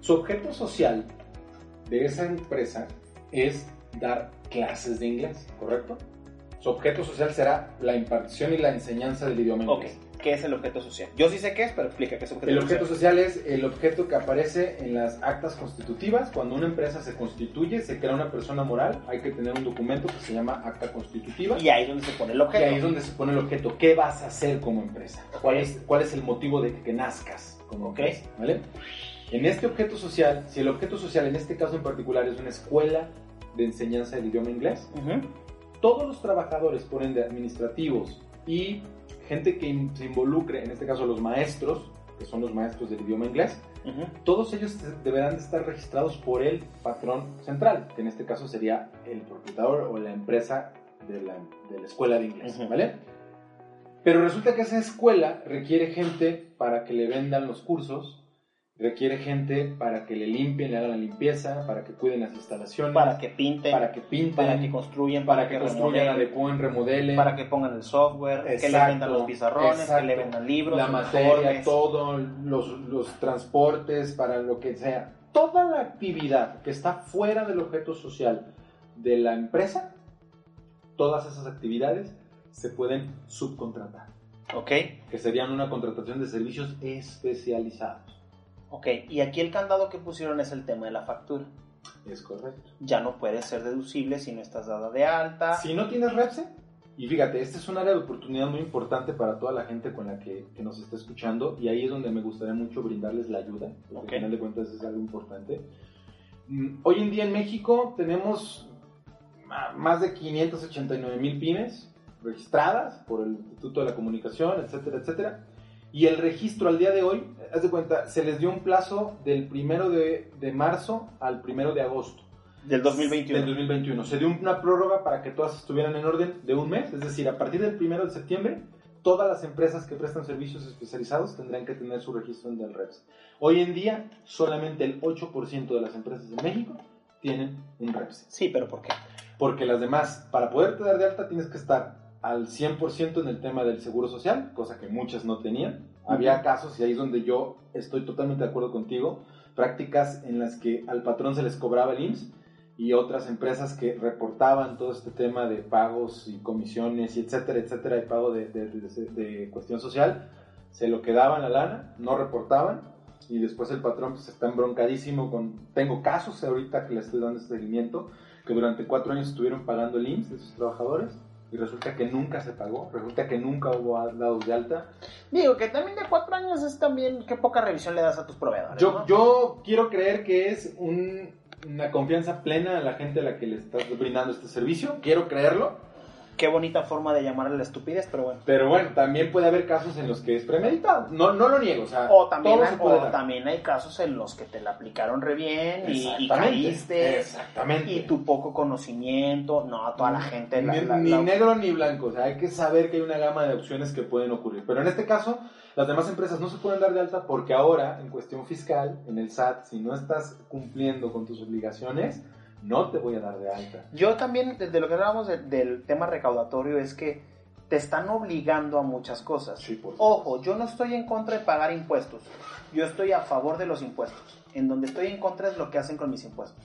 Su objeto social de esa empresa es dar clases de inglés, ¿correcto? Su objeto social será la impartición y la enseñanza del idioma inglés. ¿Qué es el objeto social? Yo sí sé qué es, pero explica qué es el objeto social. El objeto social es el objeto que aparece en las actas constitutivas. Cuando una empresa se constituye, se crea una persona moral, hay que tener un documento que se llama acta constitutiva. Y ahí es donde se pone el objeto. Y ahí es donde se pone el objeto. ¿Qué vas a hacer como empresa? ¿Cuál es, cuál es el motivo de que, nazcas como empresa? ¿Vale? En este objeto social, si el objeto social en este caso en particular es una escuela de enseñanza del idioma inglés, todos los trabajadores, por ende administrativos y gente que se involucre, en este caso los maestros, que son los maestros del idioma inglés, todos ellos deberán de estar registrados por el patrón central, que en este caso sería el propietario o la empresa de la, de la escuela de inglés, ¿vale? Pero resulta que esa escuela requiere gente para que le vendan los cursos, requiere gente para que le limpien, le hagan la limpieza, para que cuiden las instalaciones, para que pinten, para que pinten, para que construyan, para, que, construyan, adecúen, remodelen, para que pongan el software, que le vendan los pizarrones, que le vendan libros, la materia, todo, los, los transportes, para lo que sea. Toda la actividad que está fuera del objeto social de la empresa, todas esas actividades se pueden subcontratar. ¿Ok? Que serían una contratación de servicios especializados. Ok, y aquí el candado que pusieron es el tema de la factura. Es correcto. Ya no puede ser deducible si no estás dada de alta. Si no tienes REPSE, y fíjate, este es un área de oportunidad muy importante para toda la gente con la que, que nos está escuchando, y ahí es donde me gustaría mucho brindarles la ayuda, porque al final de cuentas es algo importante. Mm, hoy en día en México tenemos más de 589 mil pymes registradas por el Instituto de la Comunicación, etcétera, etcétera. Y el registro al día de hoy, haz de cuenta, se les dio un plazo del primero de, de marzo al primero de agosto. Del 2021. Del 2021. Se dio una prórroga para que todas estuvieran en orden de un mes, es decir, a partir del primero de septiembre, todas las empresas que prestan servicios especializados tendrán que tener su registro en el REPS. Hoy en día, solamente el 8% de las empresas de México tienen un REPS. Sí, pero ¿por qué? Porque las demás, para poderte dar de alta, tienes que estar al 100% en el tema del seguro social, cosa que muchas no tenían. Había casos, y ahí es donde yo estoy totalmente de acuerdo contigo, prácticas en las que al patrón se les cobraba el IMSS y otras empresas que reportaban todo este tema de pagos y comisiones y etcétera, etcétera, y pago de, de, cuestión social, se lo quedaban la lana, no reportaban y después el patrón pues, está embroncadísimo con... Tengo casos ahorita que le estoy dando este seguimiento, que durante cuatro años estuvieron pagando el IMSS de sus trabajadores y resulta que nunca se pagó, resulta que nunca hubo dados de alta. Digo que también de cuatro años es también qué poca revisión le das a tus proveedores. Yo, yo quiero creer que es una confianza plena a la gente a la que le estás brindando este servicio, quiero creerlo, Qué bonita forma de llamarle la estupidez, pero bueno. Pero bueno, también puede haber casos en los que es premeditado. No, no lo niego, o sea. O también, hay, también hay casos en los que te la aplicaron re bien y, caíste. Exactamente. Y tu poco conocimiento. No, toda la gente. ni, negro ni blanco. O sea, hay que saber que hay una gama de opciones que pueden ocurrir. Pero en este caso, las demás empresas no se pueden dar de alta porque ahora, en cuestión fiscal, en el SAT, si no estás cumpliendo con tus obligaciones no te voy a dar de alta. Yo también, desde lo que hablábamos del tema recaudatorio, es que te están obligando a muchas cosas. Ojo, yo no estoy en contra de pagar impuestos. Yo estoy a favor de los impuestos. En donde estoy en contra es lo que hacen con mis impuestos.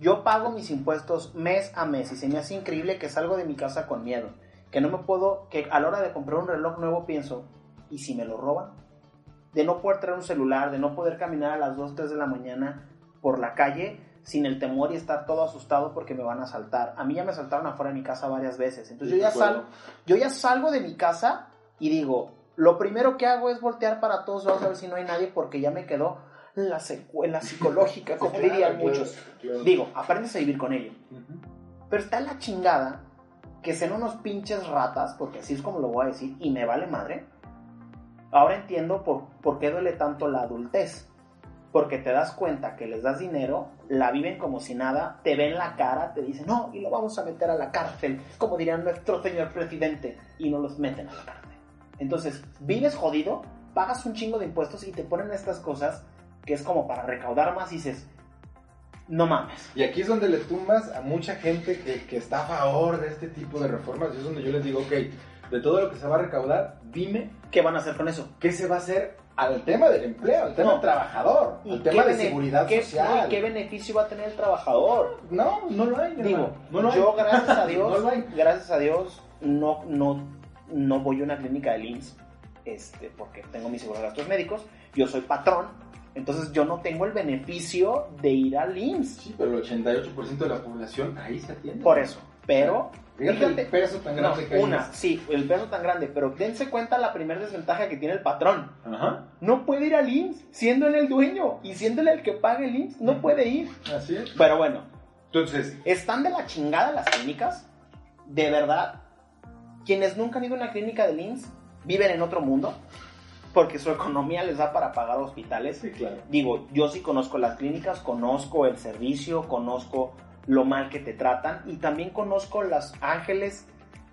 Yo pago mis impuestos mes a mes y se me hace increíble que salgo de mi casa con miedo. Que no me puedo, que a la hora de comprar un reloj nuevo pienso, ¿y si me lo roban? De no poder traer un celular, de no poder caminar a las 2, 3 de la mañana por la calle sin el temor y estar todo asustado porque me van a asaltar. A mí ya me asaltaron afuera de mi casa varias veces. Entonces yo ya, salgo, yo ya salgo de mi casa y digo, lo primero que hago es voltear para todos lados a ver si no hay nadie porque ya me quedó la secuela psicológica, como dirían muchos. Digo, aprendes a vivir con ello. Pero está la chingada que sean unos pinches ratas, porque así es como lo voy a decir, y me vale madre. Ahora entiendo por, por qué duele tanto la adultez porque te das cuenta que les das dinero, la viven como si nada, te ven la cara, te dicen, no, y lo vamos a meter a la cárcel, como dirían nuestro señor presidente, y no los meten a la cárcel. Entonces, vives jodido, pagas un chingo de impuestos y te ponen estas cosas que es como para recaudar más y dices, no mames. Y aquí es donde le tumbas a mucha gente que, que está a favor de este tipo de reformas, y es donde yo les digo, ok, de todo lo que se va a recaudar, dime. ¿Qué van a hacer con eso? ¿Qué se va a hacer al tema del empleo, al tema del trabajador, al tema de seguridad qué, social. ¿Qué beneficio va a tener el trabajador? No, no lo hay. Digo, yo gracias a Dios, gracias a Dios, no, no, no voy a una clínica de IMSS, este, porque tengo mi seguro de gastos médicos, yo soy patrón, entonces yo no tengo el beneficio de ir al IMSS. Sí, pero el 88% de la población ahí se atiende. Por eso, pero Fíjate, el peso tan grande que hay. Una, sí, el peso tan grande, pero dense cuenta la primera desventaja que tiene el patrón. Ajá. No puede ir al IMSS siendo él el dueño y siendo él el que paga el IMSS, no puede ir. Así es. Pero bueno, entonces, están de la chingada las clínicas. De verdad, quienes nunca han ido a una clínica del IMSS viven en otro mundo porque su economía les da para pagar hospitales. Sí, claro. Digo, yo sí conozco las clínicas, conozco el servicio, conozco lo mal que te tratan. Y también conozco las ángeles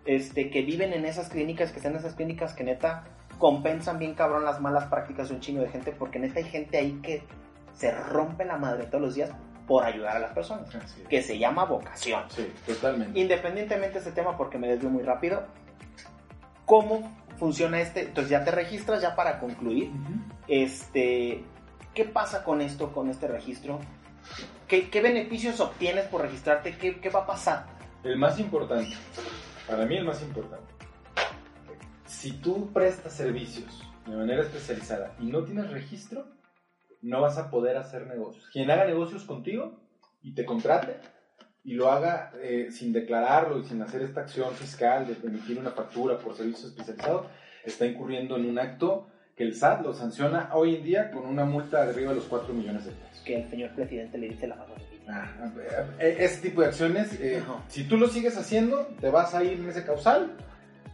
este, que viven en esas clínicas, que están en esas clínicas que neta compensan bien cabrón las malas prácticas de un chino de gente, porque neta hay gente ahí que se rompe la madre todos los días por ayudar a las personas, que se llama vocación. Sí, totalmente. Independientemente de este tema, porque me desvío muy rápido, ¿cómo funciona este? Entonces ya te registras, ya para concluir, este, ¿qué pasa con esto, con este registro? ¿Qué, beneficios obtienes por registrarte? ¿Qué, ¿Qué va a pasar? El más importante, para mí el más importante, si tú prestas servicios de manera especializada y no tienes registro, no vas a poder hacer negocios. Quien haga negocios contigo y te contrate y lo haga eh, sin declararlo y sin hacer esta acción fiscal de emitir una factura por servicio especializado, está incurriendo en un acto que el SAT lo sanciona hoy en día con una multa de arriba de los 4 millones de pesos. Que el señor presidente le dice la mano ah, eh, Ese tipo de acciones, eh, si tú lo sigues haciendo, te vas a ir en ese causal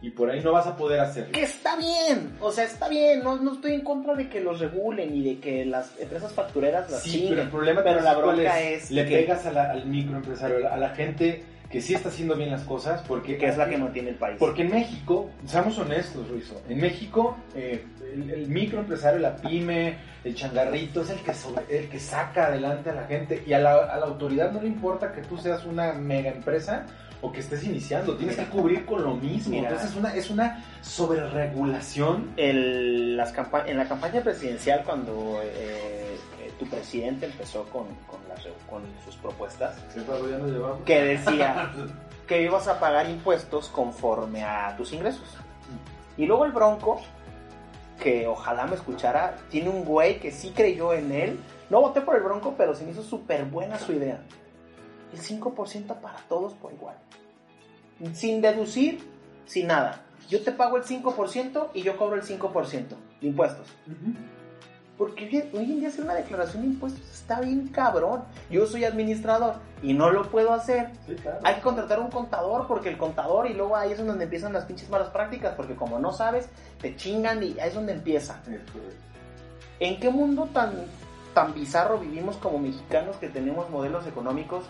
y por ahí no vas a poder hacerlo. Que está bien, o sea, está bien, no, no estoy en contra de que los regulen y de que las empresas factureras las Sí, pero el problema pero la bronca es, le pegas al microempresario, a la gente que sí está haciendo bien las cosas, porque... Que es la que mantiene el país. Porque en México, seamos honestos, Ruizo, en México eh, el, microempresario, la pyme, el changarrito, es el que, el que saca adelante a la gente y a la, a la autoridad no le importa que tú seas una mega empresa o que estés iniciando, tienes que cubrir con lo mismo. Entonces es una, es una sobreregulación. En la campaña presidencial, cuando eh, tu presidente empezó con, con, con sus propuestas, que decía que ibas a pagar impuestos conforme a tus ingresos. Y luego el Bronco, que ojalá me escuchara, tiene un güey que sí creyó en él. No voté por el Bronco, pero se me hizo súper buena su idea. El 5% para todos por igual. Sin deducir, sin nada. Yo te pago el 5% y yo cobro el 5% de impuestos Porque hoy en día hacer una declaración de impuestos está bien cabrón. Yo soy administrador y no lo puedo hacer. Hay que contratar un contador porque el contador y luego ahí es donde empiezan las pinches malas prácticas porque como no sabes, te chingan y ahí es donde empieza. ¿En qué mundo tan, tan bizarro vivimos como mexicanos que tenemos modelos económicos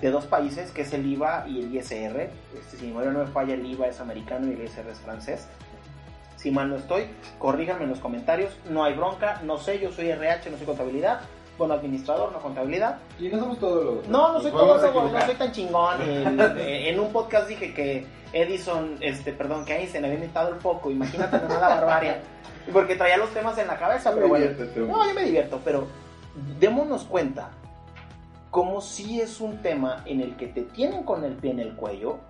de dos países, que es el IVA y el ISR? Este, si no me falla, el IVA es americano y el ISR es francés. Si mal no estoy, corríganme en los comentarios. No hay bronca, no sé, yo soy RH, no soy contabilidad. Bueno, administrador, no contabilidad. Y no somos todos los. No, no soy todo no soy tan chingón. en, un podcast dije que Edison, este, perdón, que Einstein había inventado el foco. Imagínate la barbarie. Porque traía los temas en la cabeza, pero bueno. No, yo me divierto, pero démonos cuenta como si es un tema en el que te tienen con el pie en el cuello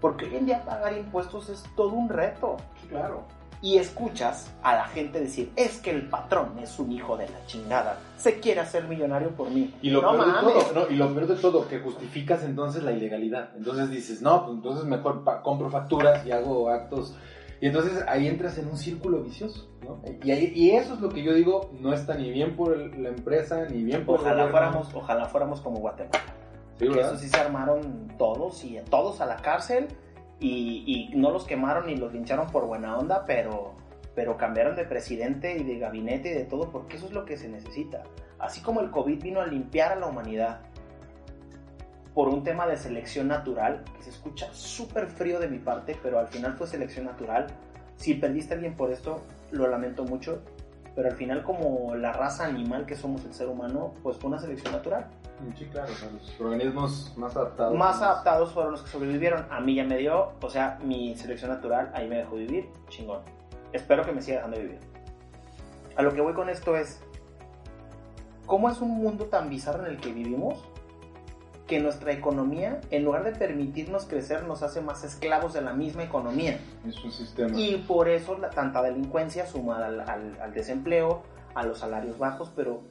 porque hoy en día pagar impuestos es todo un reto. Claro. Y escuchas a la gente decir, es que el patrón es un hijo de la chingada, se quiere hacer millonario por mí. Y lo, peor, de todo, y lo peor de todo, que justificas entonces la ilegalidad. Entonces dices, no, pues entonces mejor compro facturas y hago actos. Y entonces ahí entras en un círculo vicioso. ¿no? Y, y, eso es lo que yo digo, no está ni bien por la empresa, ni bien por ojalá fuéramos Ojalá fuéramos como Guatemala que eso sí se armaron todos y todos a la cárcel y, no los quemaron ni los lincharon por buena onda, pero, pero cambiaron de presidente y de gabinete y de todo porque eso es lo que se necesita. Así como el COVID vino a limpiar a la humanidad por un tema de selección natural, que se escucha súper frío de mi parte, pero al final fue selección natural. Si perdiste a alguien por esto, lo lamento mucho, pero al final como la raza animal que somos el ser humano, pues fue una selección natural. Sí, claro, los organismos más adaptados. Más adaptados fueron los que sobrevivieron. A mí ya me dio, o sea, mi selección natural ahí me dejó vivir, chingón. Espero que me siga dejando vivir. A lo que voy con esto es, ¿cómo es un mundo tan bizarro en el que vivimos? Que nuestra economía, en lugar de permitirnos crecer, nos hace más esclavos de la misma economía. Es un sistema. Y por eso la, tanta delincuencia sumada al, al desempleo, a los salarios bajos, pero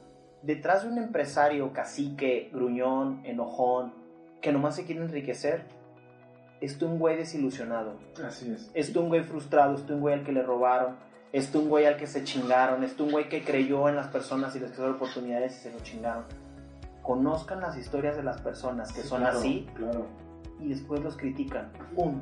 detrás de un empresario cacique, gruñón, enojón, que nomás se quiere enriquecer, está un güey desilusionado. Así es. Está un güey frustrado, está un güey al que le robaron, está un güey al que se chingaron, está un güey que creyó en las personas y les dio oportunidades y se lo chingaron. Conozcan las historias de las personas que son así. Claro. Y después los critican.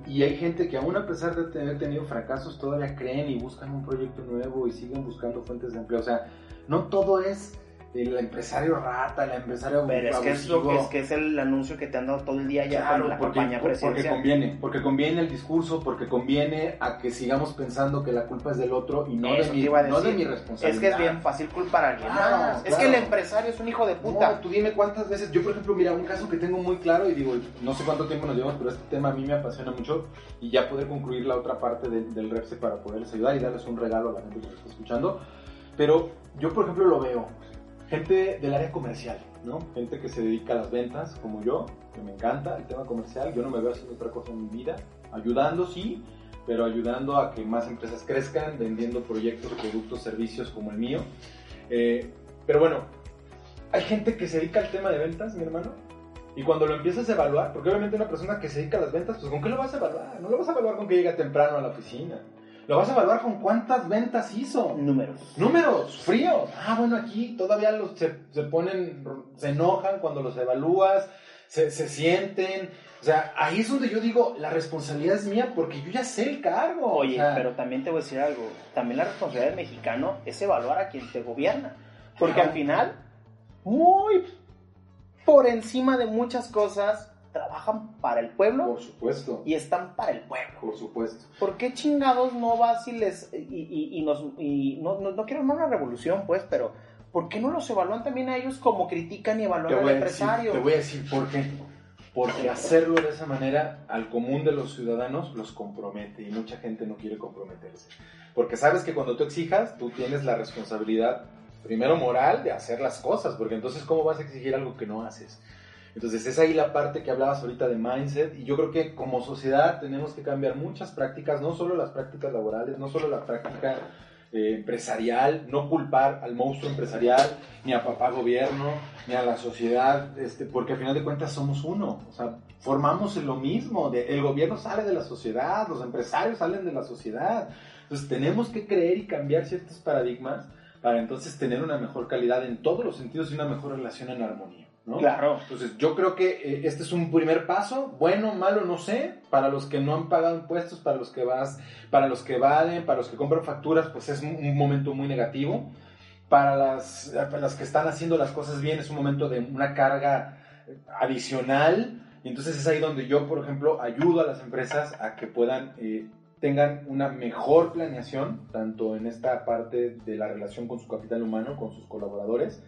Y hay gente que aún a pesar de tener tenido fracasos todavía creen y buscan un proyecto nuevo y siguen buscando fuentes de empleo. O sea, no todo es el empresario rata, el empresario Pero es que es, lo que es que es el anuncio que te han dado todo el día ya con la campaña presidencial. Porque conviene, porque conviene el discurso, porque conviene a que sigamos pensando que la culpa es del otro y no, de mi, no de mi, responsabilidad. Es que es bien fácil culpar a alguien más. Es que el empresario es un hijo de puta. No, tú dime cuántas veces, yo por ejemplo, mira, un caso que tengo muy claro y digo, no sé cuánto tiempo nos llevamos, pero este tema a mí me apasiona mucho y ya poder concluir la otra parte del REPSE para poderles ayudar y darles un regalo a la gente que nos está escuchando. Pero yo, por ejemplo, lo veo gente del área comercial, ¿no? Gente que se dedica a las ventas, como yo, que me encanta el tema comercial. Yo no me veo haciendo otra cosa en mi vida. Ayudando, sí, pero ayudando a que más empresas crezcan, vendiendo proyectos, productos, servicios como el mío. Eh, pero bueno, hay gente que se dedica al tema de ventas, mi hermano, y cuando lo empiezas a evaluar, porque obviamente una persona que se dedica a las ventas, pues ¿con qué lo vas a evaluar? No lo vas a evaluar con que llega temprano a la oficina. Lo vas a evaluar con cuántas ventas hizo. Números. Números, fríos. Ah, bueno, aquí todavía los, se, ponen, se enojan cuando los evalúas, se, sienten. O sea, ahí es donde yo digo, la responsabilidad es mía porque yo ya sé el cargo. Oye, pero también te voy a decir algo. También la responsabilidad del mexicano es evaluar a quien te gobierna. Porque al final, muy por encima de muchas cosas, trabajan para el pueblo. Por supuesto. Y están para el pueblo. Por supuesto. ¿Por qué chingados no vas y les. y, y, nos. Y no, no, quiero una revolución, pues, pero. ¿Por qué no los evalúan también a ellos como critican y evalúan al empresario? te voy a decir por qué. Porque hacerlo de esa manera al común de los ciudadanos los compromete y mucha gente no quiere comprometerse. Porque sabes que cuando tú exijas, tú tienes la responsabilidad, primero moral, de hacer las cosas, porque entonces ¿cómo vas a exigir algo que no haces? Entonces es ahí la parte que hablabas ahorita de mindset y yo creo que como sociedad tenemos que cambiar muchas prácticas, no solo las prácticas laborales, no solo la práctica eh, empresarial, no culpar al monstruo empresarial, ni a papá gobierno, ni a la sociedad, este, porque al final de cuentas somos uno, o sea, formamos lo mismo, el gobierno sale de la sociedad, los empresarios salen de la sociedad, entonces tenemos que creer y cambiar ciertos paradigmas para entonces tener una mejor calidad en todos los sentidos y una mejor relación en armonía. ¿No? Claro. Entonces, yo creo que eh, este es un primer paso, bueno, malo, no sé, para los que no han pagado impuestos, para los que vas, para los que valen, para los que compran facturas, pues es un, momento muy negativo. Para las, las que están haciendo las cosas bien, es un momento de una carga adicional. Y entonces es ahí donde yo, por ejemplo, ayudo a las empresas a que puedan eh, tengan una mejor planeación, tanto en esta parte de la relación con su capital humano, con sus colaboradores,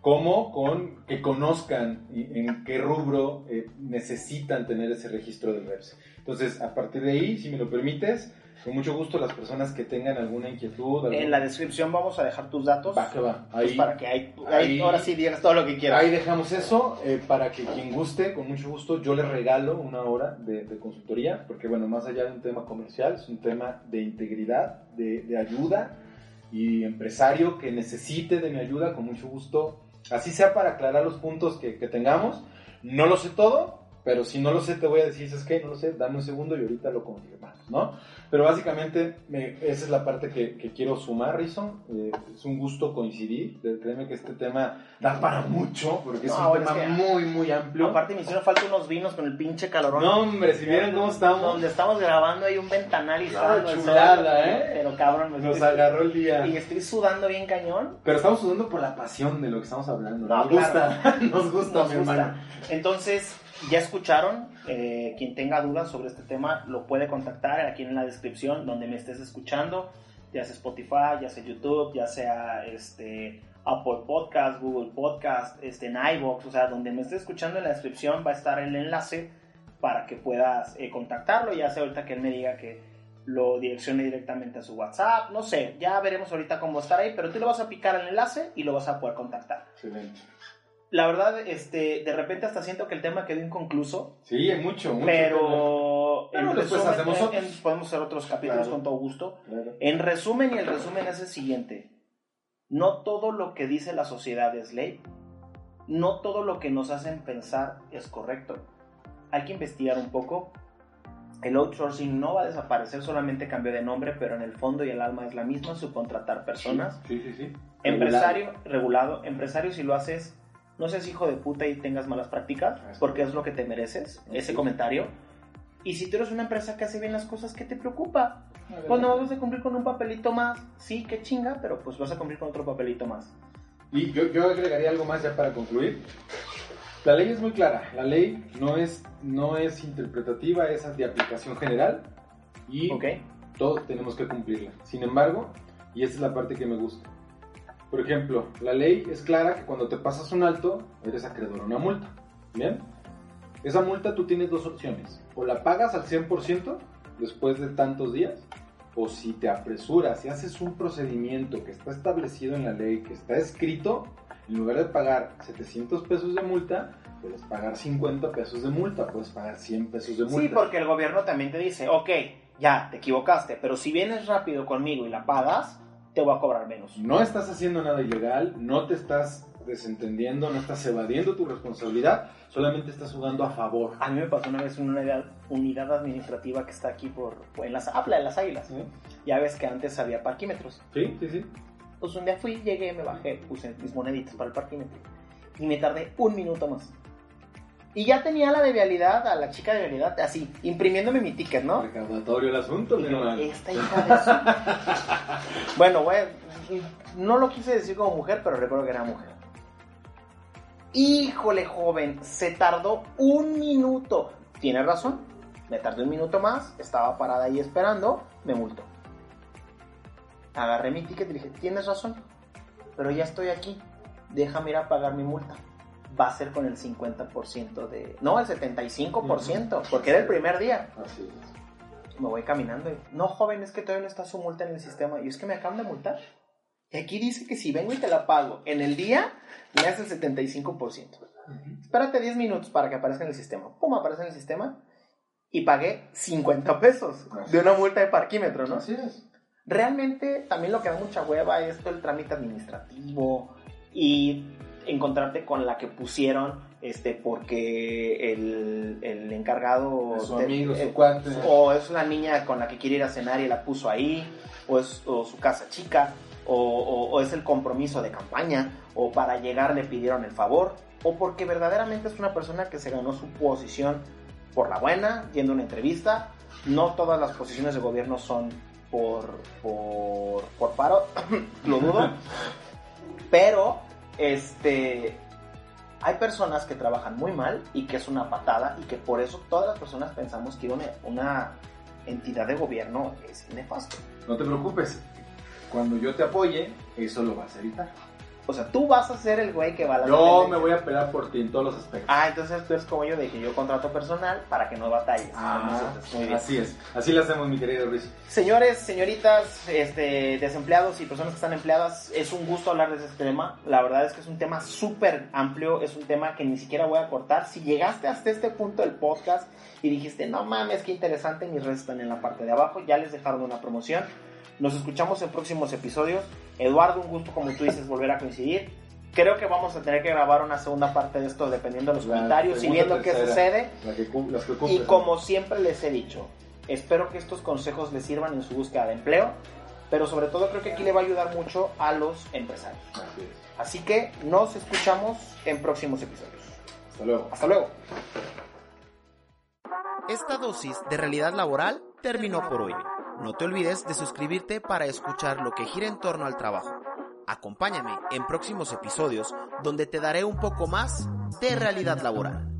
como con que conozcan en qué rubro eh, necesitan tener ese registro del REPS. Entonces, a partir de ahí, si me lo permites, con mucho gusto las personas que tengan alguna inquietud. En la descripción vamos a dejar tus datos. Va, que va. Pues para que ahí, ahora sí digas todo lo que quieras. Ahí dejamos eso eh, para que quien guste, con mucho gusto, yo les regalo una hora de, consultoría, porque bueno, más allá de un tema comercial, es un tema de integridad, de, de ayuda y empresario que necesite de mi ayuda, con mucho gusto Así sea para aclarar los puntos que, tengamos. No lo sé todo, pero si no lo sé, te voy a decir, ¿sabes qué? No lo sé, dame un segundo y ahorita lo confirmamos, ¿no? Pero básicamente, esa es la parte que, quiero sumar, Rison. Eh, es un gusto coincidir. Créeme que este tema da para mucho, porque es un tema muy, muy amplio. Aparte, me hicieron falta unos vinos con el pinche calorón. No, hombre, si vieron cómo estamos. Donde estamos grabando hay un ventanal y está chulada, ¿eh? Pero cabrón, nos agarró el día. Y estoy sudando bien cañón. Pero estamos sudando por la pasión de lo que estamos hablando. nos, gusta, nos gusta, nos gusta. Entonces, ya escucharon, eh, quien tenga dudas sobre este tema lo puede contactar aquí en la descripción donde me estés escuchando, ya sea Spotify, ya sea YouTube, ya sea este, Apple Podcast, Google Podcast, este, en iVoox, o sea, donde me estés escuchando en la descripción va a estar el enlace para que puedas eh, contactarlo, ya sea ahorita que él me diga que lo direccione directamente a su WhatsApp, no sé, ya veremos ahorita cómo estar ahí, pero tú lo vas a picar el enlace y lo vas a poder contactar. Excelente la verdad, este, de repente hasta siento que el tema quedó inconcluso. Sí, mucho, mucho. Pero, en después hacemos podemos hacer otros capítulos con todo gusto. En resumen, y el resumen es el siguiente. No todo lo que dice la sociedad es ley. No todo lo que nos hacen pensar es correcto. Hay que investigar un poco. El outsourcing no va a desaparecer, solamente cambio de nombre, pero en el fondo y el alma es la misma, subcontratar personas. Sí, sí, sí. Empresario, regulado. Empresario, si lo haces no seas hijo de puta y tengas malas prácticas, porque es lo que te mereces, ese comentario. Y si tú eres una empresa que hace bien las cosas, ¿qué te preocupa? Cuando vas a cumplir con un papelito más, sí, qué chinga, pero pues vas a cumplir con otro papelito más. Y yo, yo agregaría algo más ya para concluir. La ley es muy clara, la ley no es, no es interpretativa, es de aplicación general y todos tenemos que cumplirla. Sin embargo, y esta es la parte que me gusta, por ejemplo, la ley es clara que cuando te pasas un alto, eres acreedor a una multa. ¿Bien? Esa multa tú tienes dos opciones. O la pagas al 100% después de tantos días, o si te apresuras y haces un procedimiento que está establecido en la ley, que está escrito, en lugar de pagar 700 pesos de multa, puedes pagar 50 pesos de multa, puedes pagar 100 pesos de multa. Sí, porque el gobierno también te dice, ok, ya, te equivocaste, pero si vienes rápido conmigo y la pagas, te voy a cobrar menos. No estás haciendo nada ilegal, no te estás desentendiendo, no estás evadiendo tu responsabilidad, solamente estás jugando a favor. A mí me pasó una vez una unidad, administrativa que está aquí por, en las Apla de las Águilas. Ya ves que antes había parquímetros. Sí, sí, sí. Pues un día fui, llegué, me bajé, puse mis moneditas para el parquímetro y me tardé un minuto más. Y ya tenía la de vialidad, a la chica de vialidad, así, imprimiéndome mi ticket, ¿no? Recaudatorio el asunto, hermano. Esta hija de su... bueno, no lo quise decir como mujer, pero recuerdo que era mujer. Híjole, joven, se tardó un minuto. Tiene razón, me tardé un minuto más, estaba parada ahí esperando, me multó. Agarré mi ticket y dije, tienes razón, pero ya estoy aquí, déjame ir a pagar mi multa va a ser con el 50% de... No, el 75%, porque era el primer día. Así es. Me voy caminando y... No, joven, es que todavía no está su multa en el sistema. Y es que me acaban de multar. Y aquí dice que si vengo y te la pago en el día, me hace el 75%. Espérate 10 minutos para que aparezca en el sistema. Pum, aparece en el sistema. Y pagué 50 pesos de una multa de parquímetro, ¿no? Así es. Realmente también lo que da mucha hueva es todo el trámite administrativo y encontrarte con la que pusieron este porque el, el encargado su amigo, su eh, cuate. o es una niña con la que quiere ir a cenar y la puso ahí o es o su casa chica o, es el compromiso de campaña, o para llegar le pidieron el favor, o porque verdaderamente es una persona que se ganó su posición por la buena, yendo a una entrevista. No todas las posiciones de gobierno son por, por, por paro, lo dudo. Pero, este, hay personas que trabajan muy mal y que es una patada y que por eso todas las personas pensamos que una, una entidad de gobierno es nefasto. No te preocupes, cuando yo te apoye, eso lo vas a evitar. O sea, tú vas a ser el güey que va a la Yo me voy a pelear por ti en todos los aspectos. Ah, entonces tú eres como yo de que yo contrato personal para que no batalles. Ah, así es. Así lo hacemos, mi querido Luis. Señores, señoritas, este, desempleados y personas que están empleadas, es un gusto hablar de este tema. La verdad es que es un tema súper amplio, es un tema que ni siquiera voy a cortar. Si llegaste hasta este punto del podcast y dijiste, no mames, qué interesante, mis redes están en la parte de abajo, ya les dejaron una promoción. Nos escuchamos en próximos episodios. Eduardo, un gusto, como tú dices, volver a coincidir. Creo que vamos a tener que grabar una segunda parte de esto dependiendo de los comentarios y viendo qué sucede. y como siempre les he dicho, espero que estos consejos les sirvan en su búsqueda de empleo, pero sobre todo creo que aquí le va a ayudar mucho a los empresarios. Así que nos escuchamos en próximos episodios. Hasta luego. Hasta luego. Esta dosis de realidad laboral terminó por hoy. No te olvides de suscribirte para escuchar lo que gira en torno al trabajo. Acompáñame en próximos episodios donde te daré un poco más de realidad laboral.